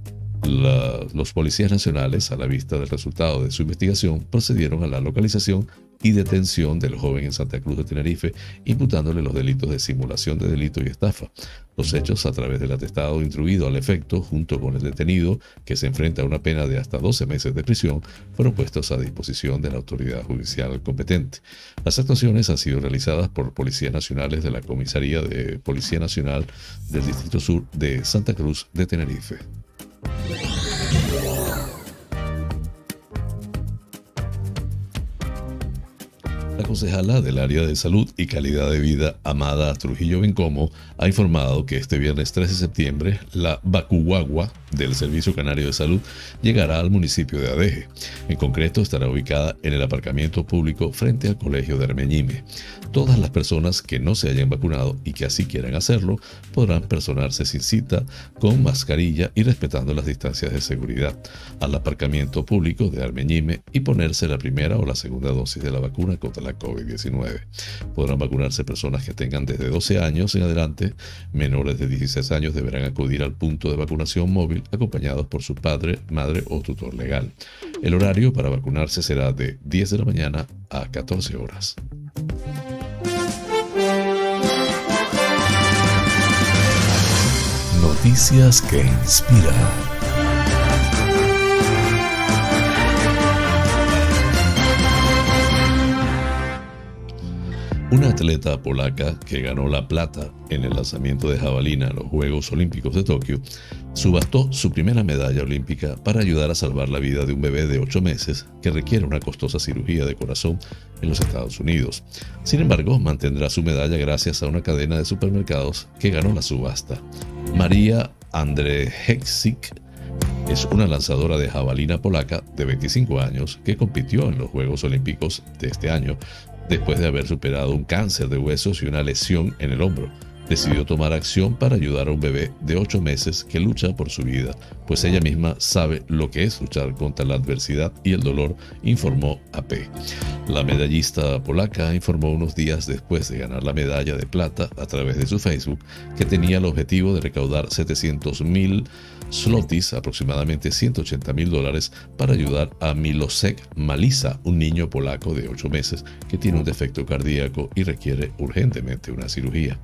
Speaker 1: los policías nacionales, a la vista del resultado de su investigación, procedieron a la localización y detención del joven en Santa Cruz de Tenerife, imputándole los delitos de simulación de delito y estafa. Los hechos, a través del atestado instruido al efecto, junto con el detenido, que se enfrenta a una pena de hasta 12 meses de prisión, fueron puestos a disposición de la autoridad judicial competente. Las actuaciones han sido realizadas por policías nacionales de la Comisaría de Policía Nacional del Distrito Sur de Santa Cruz de Tenerife. La concejala del área de salud y calidad de vida, Amada Trujillo Bencomo, ha informado que este viernes 13 de septiembre la Bacuguagua del Servicio Canario de Salud llegará al municipio de Adeje. En concreto, estará ubicada en el aparcamiento público frente al Colegio de Armeñime. Todas las personas que no se hayan vacunado y que así quieran hacerlo podrán personarse sin cita, con mascarilla y respetando las distancias de seguridad al aparcamiento público de Armeñime y ponerse la primera o la segunda dosis de la vacuna contra la COVID-19. Podrán vacunarse personas que tengan desde 12 años en adelante, menores de 16 años deberán acudir al punto de vacunación móvil acompañados por su padre, madre o tutor legal. El horario para vacunarse será de 10 de la mañana a 14 horas.
Speaker 2: Noticias que inspiran.
Speaker 1: Una atleta polaca que ganó la plata en el lanzamiento de jabalina en los Juegos Olímpicos de Tokio subastó su primera medalla olímpica para ayudar a salvar la vida de un bebé de 8 meses que requiere una costosa cirugía de corazón en los Estados Unidos. Sin embargo, mantendrá su medalla gracias a una cadena de supermercados que ganó la subasta. María Andrzejczyk es una lanzadora de jabalina polaca de 25 años que compitió en los Juegos Olímpicos de este año Después de haber superado un cáncer de huesos y una lesión en el hombro, decidió tomar acción para ayudar a un bebé de 8 meses que lucha por su vida, pues ella misma sabe lo que es luchar contra la adversidad y el dolor, informó AP. La medallista polaca informó unos días después de ganar la medalla de plata a través de su Facebook que tenía el objetivo de recaudar 700 mil slotis, aproximadamente 180 mil dólares, para ayudar a Milosek Malisa, un niño polaco de 8 meses que tiene un defecto cardíaco y requiere urgentemente una cirugía.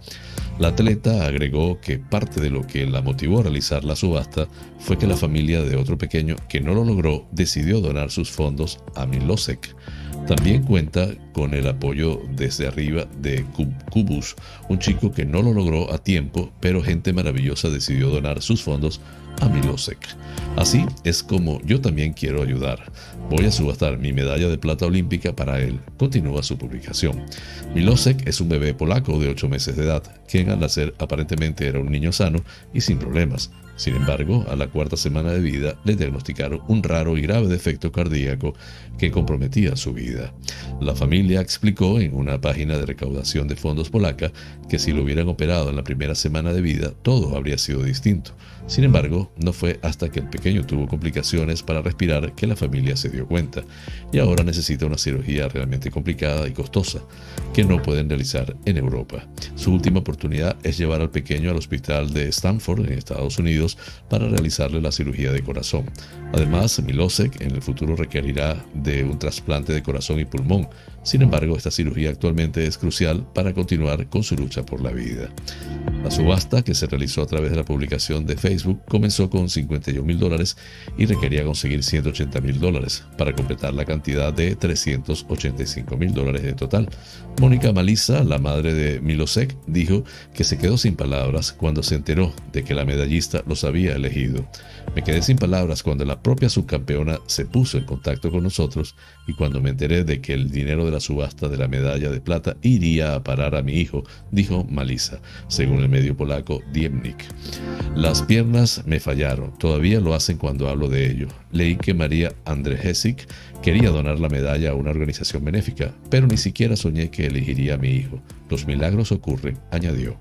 Speaker 1: La atleta agregó que parte de lo que la motivó a realizar la subasta fue que la familia de otro pequeño que no lo logró decidió donar sus fondos a Milosek. También cuenta con el apoyo desde arriba de Kubus, un chico que no lo logró a tiempo, pero gente maravillosa decidió donar sus fondos a Milosek. Así es como yo también quiero ayudar. Voy a subastar mi medalla de plata olímpica para él. Continúa su publicación. Milosek es un bebé polaco de 8 meses de edad, quien al nacer aparentemente era un niño sano y sin problemas. Sin embargo, a la cuarta semana de vida le diagnosticaron un raro y grave defecto cardíaco que comprometía su vida. La familia explicó en una página de recaudación de fondos polaca que si lo hubieran operado en la primera semana de vida, todo habría sido distinto. Sin embargo, no fue hasta que el pequeño tuvo complicaciones para respirar que la familia se dio cuenta y ahora necesita una cirugía realmente complicada y costosa que no pueden realizar en Europa. Su última oportunidad es llevar al pequeño al hospital de Stanford en Estados Unidos para realizarle la cirugía de corazón. Además, Milosek en el futuro requerirá de un trasplante de corazón y pulmón. Sin embargo, esta cirugía actualmente es crucial para continuar con su lucha por la vida. La subasta, que se realizó a través de la publicación de Facebook, comenzó con 51 mil dólares y requería conseguir 180 mil dólares para completar la cantidad de 385 mil dólares en total. Mónica Malisa, la madre de Milosek, dijo que se quedó sin palabras cuando se enteró de que la medallista los había elegido. Me quedé sin palabras cuando la propia subcampeona se puso en contacto con nosotros y cuando me enteré de que el dinero de la subasta de la medalla de plata iría a parar a mi hijo, dijo Malisa, según el medio polaco Diemnik. Las piernas me fallaron, todavía lo hacen cuando hablo de ello. Leí que María Quería donar la medalla a una organización benéfica, pero ni siquiera soñé que elegiría a mi hijo. Los milagros ocurren, añadió.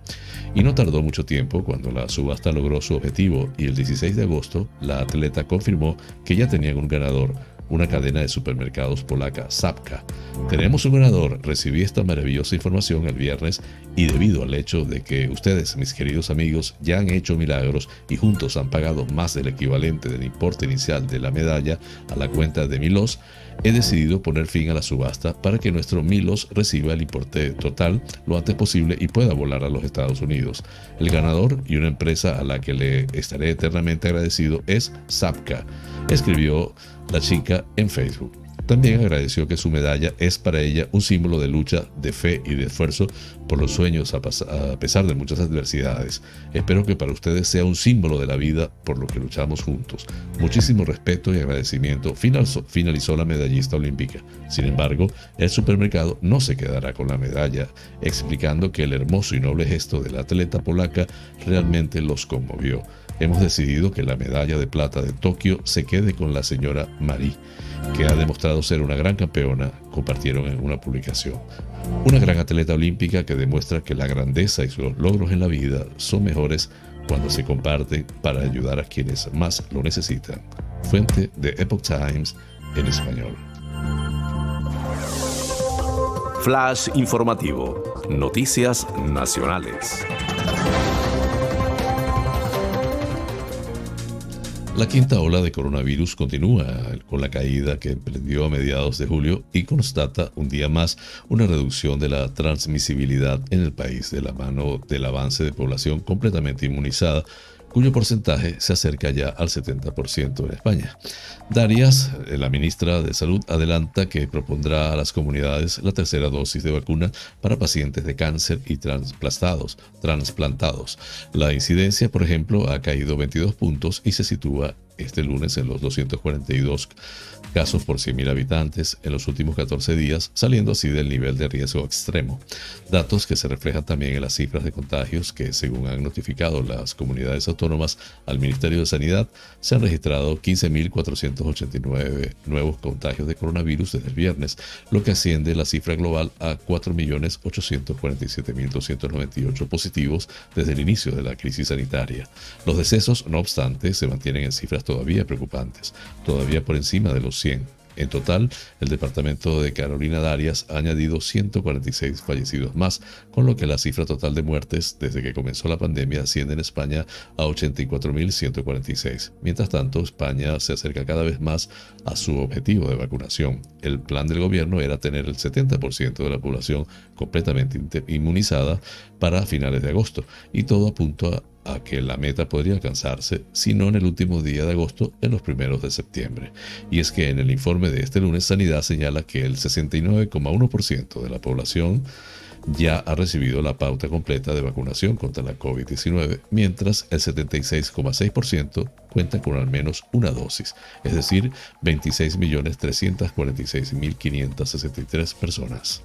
Speaker 1: Y no tardó mucho tiempo cuando la subasta logró su objetivo y el 16 de agosto la atleta confirmó que ya tenían un ganador, una cadena de supermercados polaca, Zapka. Tenemos un ganador, recibí esta maravillosa información el viernes y debido al hecho de que ustedes, mis queridos amigos, ya han hecho milagros y juntos han pagado más del equivalente del importe inicial de la medalla a la cuenta de Milos, he decidido poner fin a la subasta para que nuestro Milos reciba el importe total lo antes posible y pueda volar a los Estados Unidos. El ganador y una empresa a la que le estaré eternamente agradecido es Zapka, escribió la chica en Facebook. También agradeció que su medalla es para ella un símbolo de lucha, de fe y de esfuerzo por los sueños a, pesar de muchas adversidades. Espero que para ustedes sea un símbolo de la vida por lo que luchamos juntos. Muchísimo respeto y agradecimiento finalizó la medallista olímpica. Sin embargo, el supermercado no se quedará con la medalla, explicando que el hermoso y noble gesto de la atleta polaca realmente los conmovió. Hemos decidido que la medalla de plata de Tokio se quede con la señora Marie que ha demostrado ser una gran campeona, compartieron en una publicación. Una gran atleta olímpica que demuestra que la grandeza y sus logros en la vida son mejores cuando se comparten para ayudar a quienes más lo necesitan. Fuente de Epoch Times en español.
Speaker 2: Flash informativo. Noticias nacionales.
Speaker 1: La quinta ola de coronavirus continúa con la caída que emprendió a mediados de julio y constata un día más una reducción de la transmisibilidad en el país de la mano del avance de población completamente inmunizada cuyo porcentaje se acerca ya al 70% en España. Darias, eh, la ministra de Salud, adelanta que propondrá a las comunidades la tercera dosis de vacuna para pacientes de cáncer y trasplantados. La incidencia, por ejemplo, ha caído 22 puntos y se sitúa este lunes en los 242 casos por 100.000 habitantes en los últimos 14 días, saliendo así del nivel de riesgo extremo. Datos que se reflejan también en las cifras de contagios que, según han notificado las comunidades autónomas al Ministerio de Sanidad, se han registrado 15.489 nuevos contagios de coronavirus desde el viernes, lo que asciende la cifra global a 4.847.298 positivos desde el inicio de la crisis sanitaria. Los decesos, no obstante, se mantienen en cifras todavía preocupantes, todavía por encima de los 100 en total, el departamento de Carolina Darias ha añadido 146 fallecidos más, con lo que la cifra total de muertes desde que comenzó la pandemia asciende en España a 84.146. Mientras tanto, España se acerca cada vez más a su objetivo de vacunación. El plan del gobierno era tener el 70% de la población completamente inmunizada para finales de agosto, y todo apunta a a que la meta podría alcanzarse, si no en el último día de agosto, en los primeros de septiembre. Y es que en el informe de este lunes Sanidad señala que el 69,1% de la población ya ha recibido la pauta completa de vacunación contra la COVID-19, mientras el 76,6% cuenta con al menos una dosis, es decir, 26.346.563 personas.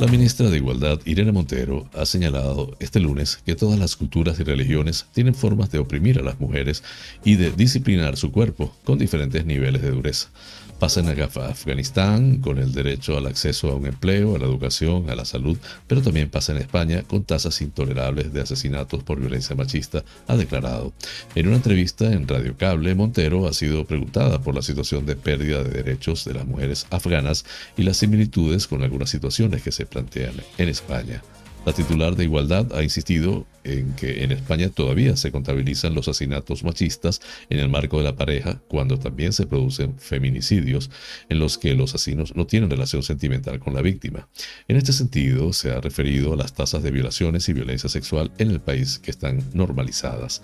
Speaker 1: La ministra de Igualdad, Irene Montero, ha señalado este lunes que todas las culturas y religiones tienen formas de oprimir a las mujeres y de disciplinar su cuerpo con diferentes niveles de dureza. Pasa en Afganistán con el derecho al acceso a un empleo, a la educación, a la salud, pero también pasa en España con tasas intolerables de asesinatos por violencia machista, ha declarado. En una entrevista en Radio Cable, Montero ha sido preguntada por la situación de pérdida de derechos de las mujeres afganas y las similitudes con algunas situaciones que se plantean en España. La titular de Igualdad ha insistido en que en España todavía se contabilizan los asesinatos machistas en el marco de la pareja cuando también se producen feminicidios en los que los asesinos no tienen relación sentimental con la víctima. En este sentido, se ha referido a las tasas de violaciones y violencia sexual en el país que están normalizadas.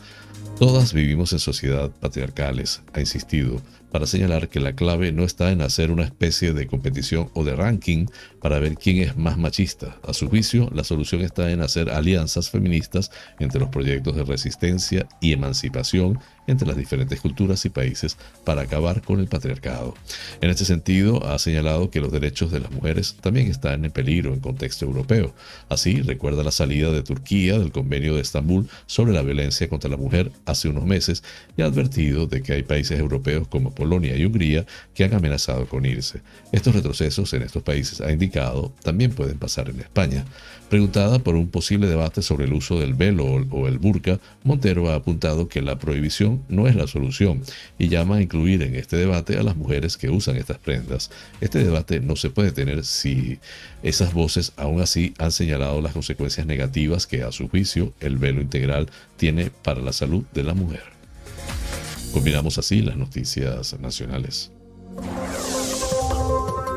Speaker 1: Todas vivimos en sociedad patriarcales, ha insistido, para señalar que la clave no está en hacer una especie de competición o de ranking para ver quién es más machista. A su juicio, la solución está en hacer alianzas feministas entre los proyectos de resistencia y emancipación entre las diferentes culturas y países para acabar con el patriarcado. En este sentido, ha señalado que los derechos de las mujeres también están en peligro en contexto europeo. Así, recuerda la salida de Turquía del convenio de Estambul sobre la violencia contra la mujer hace unos meses y ha advertido de que hay países europeos como Polonia y Hungría que han amenazado con irse. Estos retrocesos en estos países, ha indicado, también pueden pasar en España. Preguntada por un posible debate sobre el uso del velo o el burka, Montero ha apuntado que la prohibición no es la solución y llama a incluir en este debate a las mujeres que usan estas prendas. Este debate no se puede tener si esas voces aún así han señalado las consecuencias negativas que a su juicio el velo integral tiene para la salud de la mujer. Combinamos así las noticias nacionales.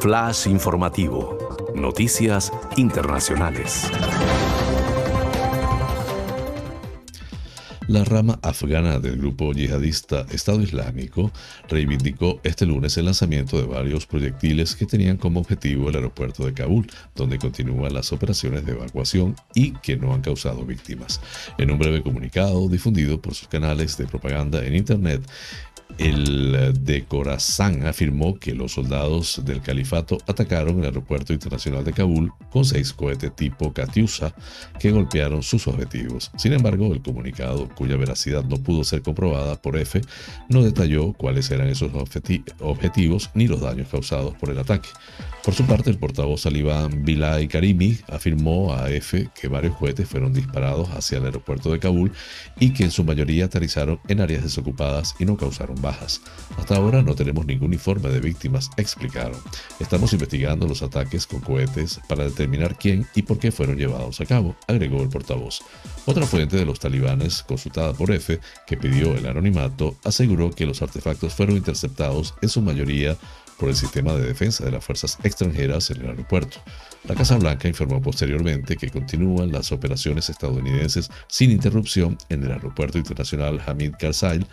Speaker 2: Flash informativo. Noticias internacionales.
Speaker 1: La rama afgana del grupo yihadista Estado Islámico reivindicó este lunes el lanzamiento de varios proyectiles que tenían como objetivo el aeropuerto de Kabul, donde continúan las operaciones de evacuación y que no han causado víctimas. En un breve comunicado difundido por sus canales de propaganda en Internet, el de Khorasan afirmó que los soldados del califato atacaron el aeropuerto internacional de Kabul con seis cohetes tipo Katyusha que golpearon sus objetivos. Sin embargo, el comunicado, cuya veracidad no pudo ser comprobada por F, no detalló cuáles eran esos objetivos ni los daños causados por el ataque. Por su parte, el portavoz Alibán Bilay Karimi afirmó a F que varios cohetes fueron disparados hacia el aeropuerto de Kabul y que en su mayoría aterrizaron en áreas desocupadas y no causaron bajas. Hasta ahora no tenemos ningún informe de víctimas, explicaron. Estamos investigando los ataques con cohetes para determinar quién y por qué fueron llevados a cabo, agregó el portavoz. Otra fuente de los talibanes, por F, que pidió el anonimato, aseguró que los artefactos fueron interceptados en su mayoría por el sistema de defensa de las fuerzas extranjeras en el aeropuerto. La Casa Blanca informó posteriormente que continúan las operaciones estadounidenses sin interrupción en el aeropuerto internacional Hamid Karzai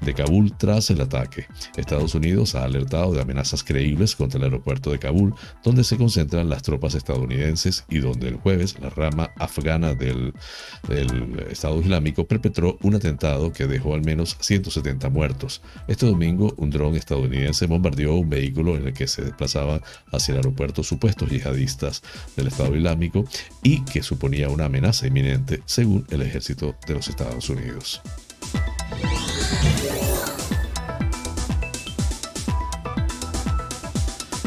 Speaker 1: de Kabul tras el ataque. Estados Unidos ha alertado de amenazas creíbles contra el aeropuerto de Kabul, donde se concentran las tropas estadounidenses y donde el jueves la rama afgana del, Estado Islámico perpetró un atentado que dejó al menos 170 muertos. Este domingo, un dron estadounidense bombardeó un vehículo en el que se desplazaban hacia el aeropuerto supuestos yihadistas del Estado Islámico y que suponía una amenaza inminente según el ejército de los Estados Unidos.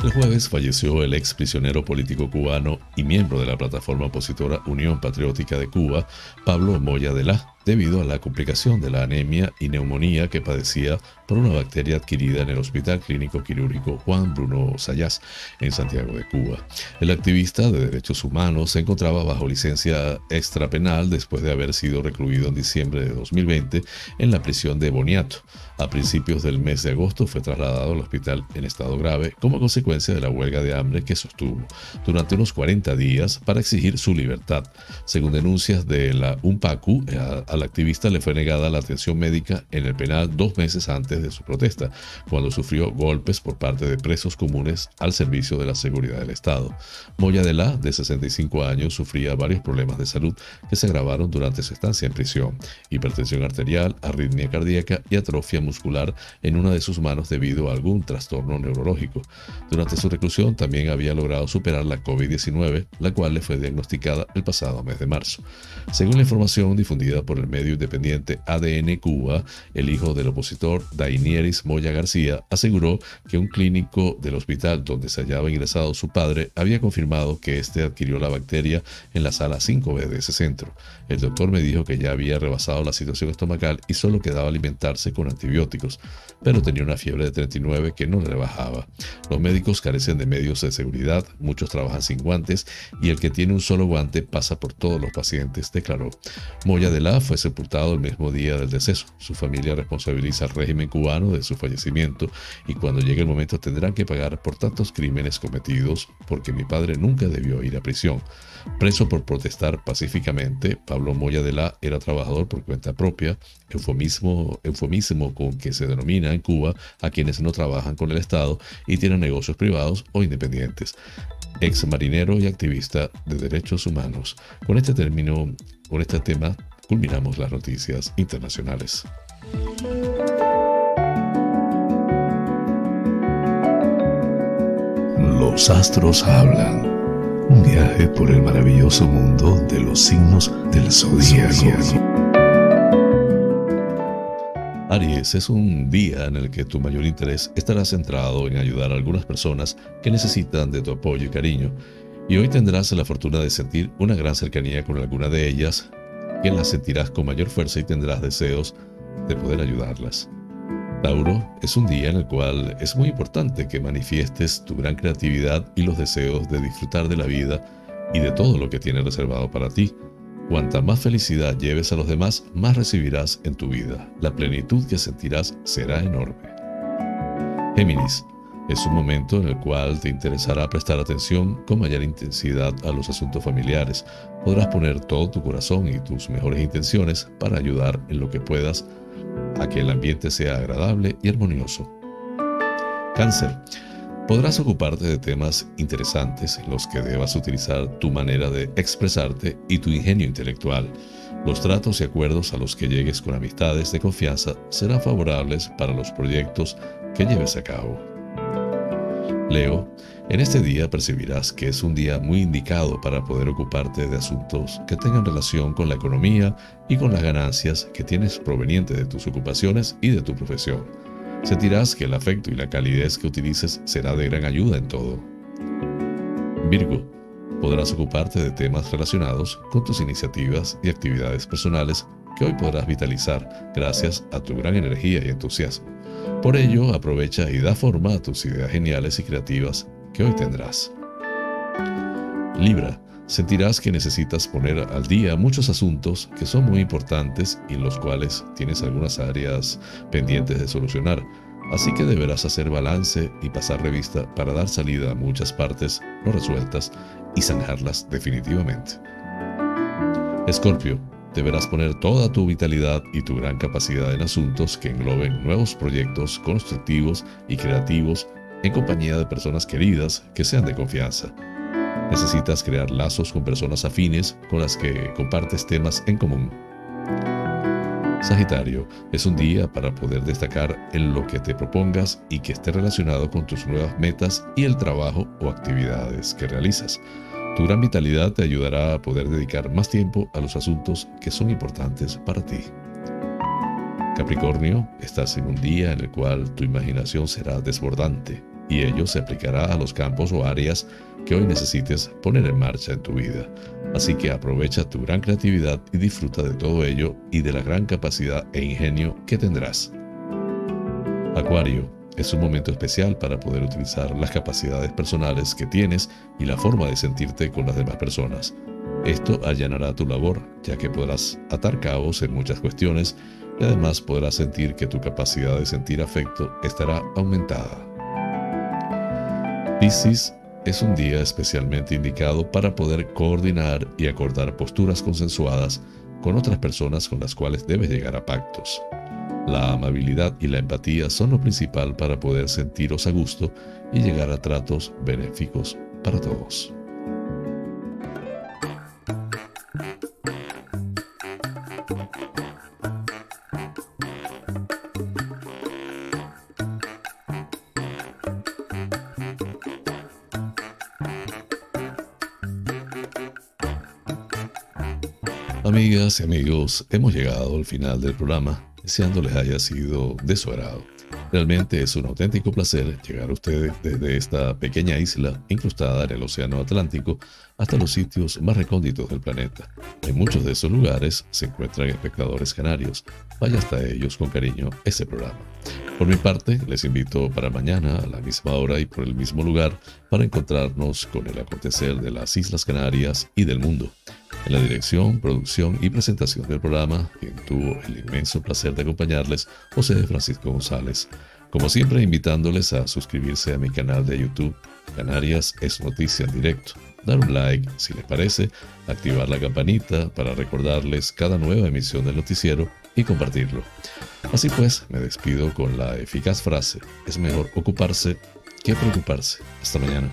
Speaker 1: El jueves falleció el ex prisionero político cubano y miembro de la plataforma opositora Unión Patriótica de Cuba, Pablo Moya de la, debido a la complicación de la anemia y neumonía que padecía por una bacteria adquirida en el Hospital Clínico Quirúrgico Juan Bruno Sayas en Santiago de Cuba. El activista de derechos humanos se encontraba bajo licencia extrapenal después de haber sido recluido en diciembre de 2020 en la prisión de Boniato. A principios del mes de agosto fue trasladado al hospital en estado grave como consecuencia de la huelga de hambre que sostuvo durante unos 40 días para exigir su libertad. Según denuncias de la UNPACU, al activista le fue negada la atención médica en el penal dos meses antes de su protesta, cuando sufrió golpes por parte de presos comunes al servicio de la seguridad del Estado. Moya de la, de 65 años, sufría varios problemas de salud que se agravaron durante su estancia en prisión, hipertensión arterial, arritmia cardíaca y atrofia muscular en una de sus manos debido a algún trastorno neurológico. Durante su reclusión también había logrado superar la COVID-19, la cual le fue diagnosticada el pasado mes de marzo. Según la información difundida por el medio independiente ADN Cuba, el hijo del opositor Dainieris Moya García aseguró que un clínico del hospital donde se hallaba ingresado su padre había confirmado que éste adquirió la bacteria en la sala 5B de ese centro. El doctor me dijo que ya había rebasado la situación estomacal y solo quedaba alimentarse con antibióticos, pero tenía una fiebre de 39 que no le bajaba. Los médicos carecen de medios de seguridad, muchos trabajan sin guantes y el que tiene un solo guante pasa por todos los pacientes, declaró. Moya de la fue sepultado el mismo día del deceso. Su familia responsabiliza al régimen cubano de su fallecimiento y cuando llegue el momento tendrán que pagar por tantos crímenes cometidos porque mi padre nunca debió ir a prisión. Preso por protestar pacíficamente, Pablo Moya de la era trabajador por cuenta propia, eufemismo, eufemismo con que se denomina en Cuba a quienes no trabajan con el Estado y tienen negocios privados o independientes ex marinero y activista de derechos humanos. Con este término, con este tema, culminamos las noticias internacionales.
Speaker 2: Los astros hablan. Un viaje por el maravilloso mundo de los signos del zodíaco.
Speaker 1: Aries es un día en el que tu mayor interés estará centrado en ayudar a algunas personas que necesitan de tu apoyo y cariño, y hoy tendrás la fortuna de sentir una gran cercanía con alguna de ellas, que las sentirás con mayor fuerza y tendrás deseos de poder ayudarlas. Tauro es un día en el cual es muy importante que manifiestes tu gran creatividad y los deseos de disfrutar de la vida y de todo lo que tiene reservado para ti. Cuanta más felicidad lleves a los demás, más recibirás en tu vida. La plenitud que sentirás será enorme. Géminis, es un momento en el cual te interesará prestar atención con mayor intensidad a los asuntos familiares. Podrás poner todo tu corazón y tus mejores intenciones para ayudar en lo que puedas a que el ambiente sea agradable y armonioso. Cáncer. Podrás ocuparte de temas interesantes en los que debas utilizar tu manera de expresarte y tu ingenio intelectual. Los tratos y acuerdos a los que llegues con amistades de confianza serán favorables para los proyectos que lleves a cabo. Leo, en este día percibirás que es un día muy indicado para poder ocuparte de asuntos que tengan relación con la economía y con las ganancias que tienes provenientes de tus ocupaciones y de tu profesión. Sentirás que el afecto y la calidez que utilices será de gran ayuda en todo. Virgo, podrás ocuparte de temas relacionados con tus iniciativas y actividades personales que hoy podrás vitalizar gracias a tu gran energía y entusiasmo. Por ello, aprovecha y da forma a tus ideas geniales y creativas que hoy tendrás. Libra, sentirás que necesitas poner al día muchos asuntos que son muy importantes y los cuales tienes algunas áreas pendientes de solucionar, así que deberás hacer balance y pasar revista para dar salida a muchas partes no resueltas y zanjarlas definitivamente. Escorpio, deberás poner toda tu vitalidad y tu gran capacidad en asuntos que engloben nuevos proyectos constructivos y creativos en compañía de personas queridas que sean de confianza. Necesitas crear lazos con personas afines con las que compartes temas en común. Sagitario, es un día para poder destacar en lo que te propongas y que esté relacionado con tus nuevas metas y el trabajo o actividades que realizas. Tu gran vitalidad te ayudará a poder dedicar más tiempo a los asuntos que son importantes para ti. Capricornio, estás en un día en el cual tu imaginación será desbordante y ello se aplicará a los campos o áreas que hoy necesites poner en marcha en tu vida. Así que aprovecha tu gran creatividad y disfruta de todo ello y de la gran capacidad e ingenio que tendrás. Acuario, es un momento especial para poder utilizar las capacidades personales que tienes y la forma de sentirte con las demás personas. Esto allanará tu labor, ya que podrás atar cabos en muchas cuestiones y además podrás sentir que tu capacidad de sentir afecto estará aumentada. Piscis es un día especialmente indicado para poder coordinar y acordar posturas consensuadas con otras personas con las cuales debes llegar a pactos. La amabilidad y la empatía son lo principal para poder sentiros a gusto y llegar a tratos benéficos para todos. Amigas y amigos, hemos llegado al final del programa, deseando les haya sido de su agrado. Realmente es un auténtico placer llegar a ustedes desde esta pequeña isla incrustada en el Océano Atlántico hasta los sitios más recónditos del planeta. En muchos de esos lugares se encuentran espectadores canarios. Vaya hasta ellos con cariño este programa. Por mi parte, les invito para mañana a la misma hora y por el mismo lugar para encontrarnos con el acontecer de las Islas Canarias y del mundo. En la dirección, producción y presentación del programa, quien tuvo el inmenso placer de acompañarles, José Francisco González. Como siempre, invitándoles a suscribirse a mi canal de YouTube, Canarias es Noticia en Directo, dar un like si les parece, activar la campanita para recordarles cada nueva emisión del noticiero y compartirlo. Así pues, me despido con la eficaz frase, es mejor ocuparse que preocuparse. Hasta mañana.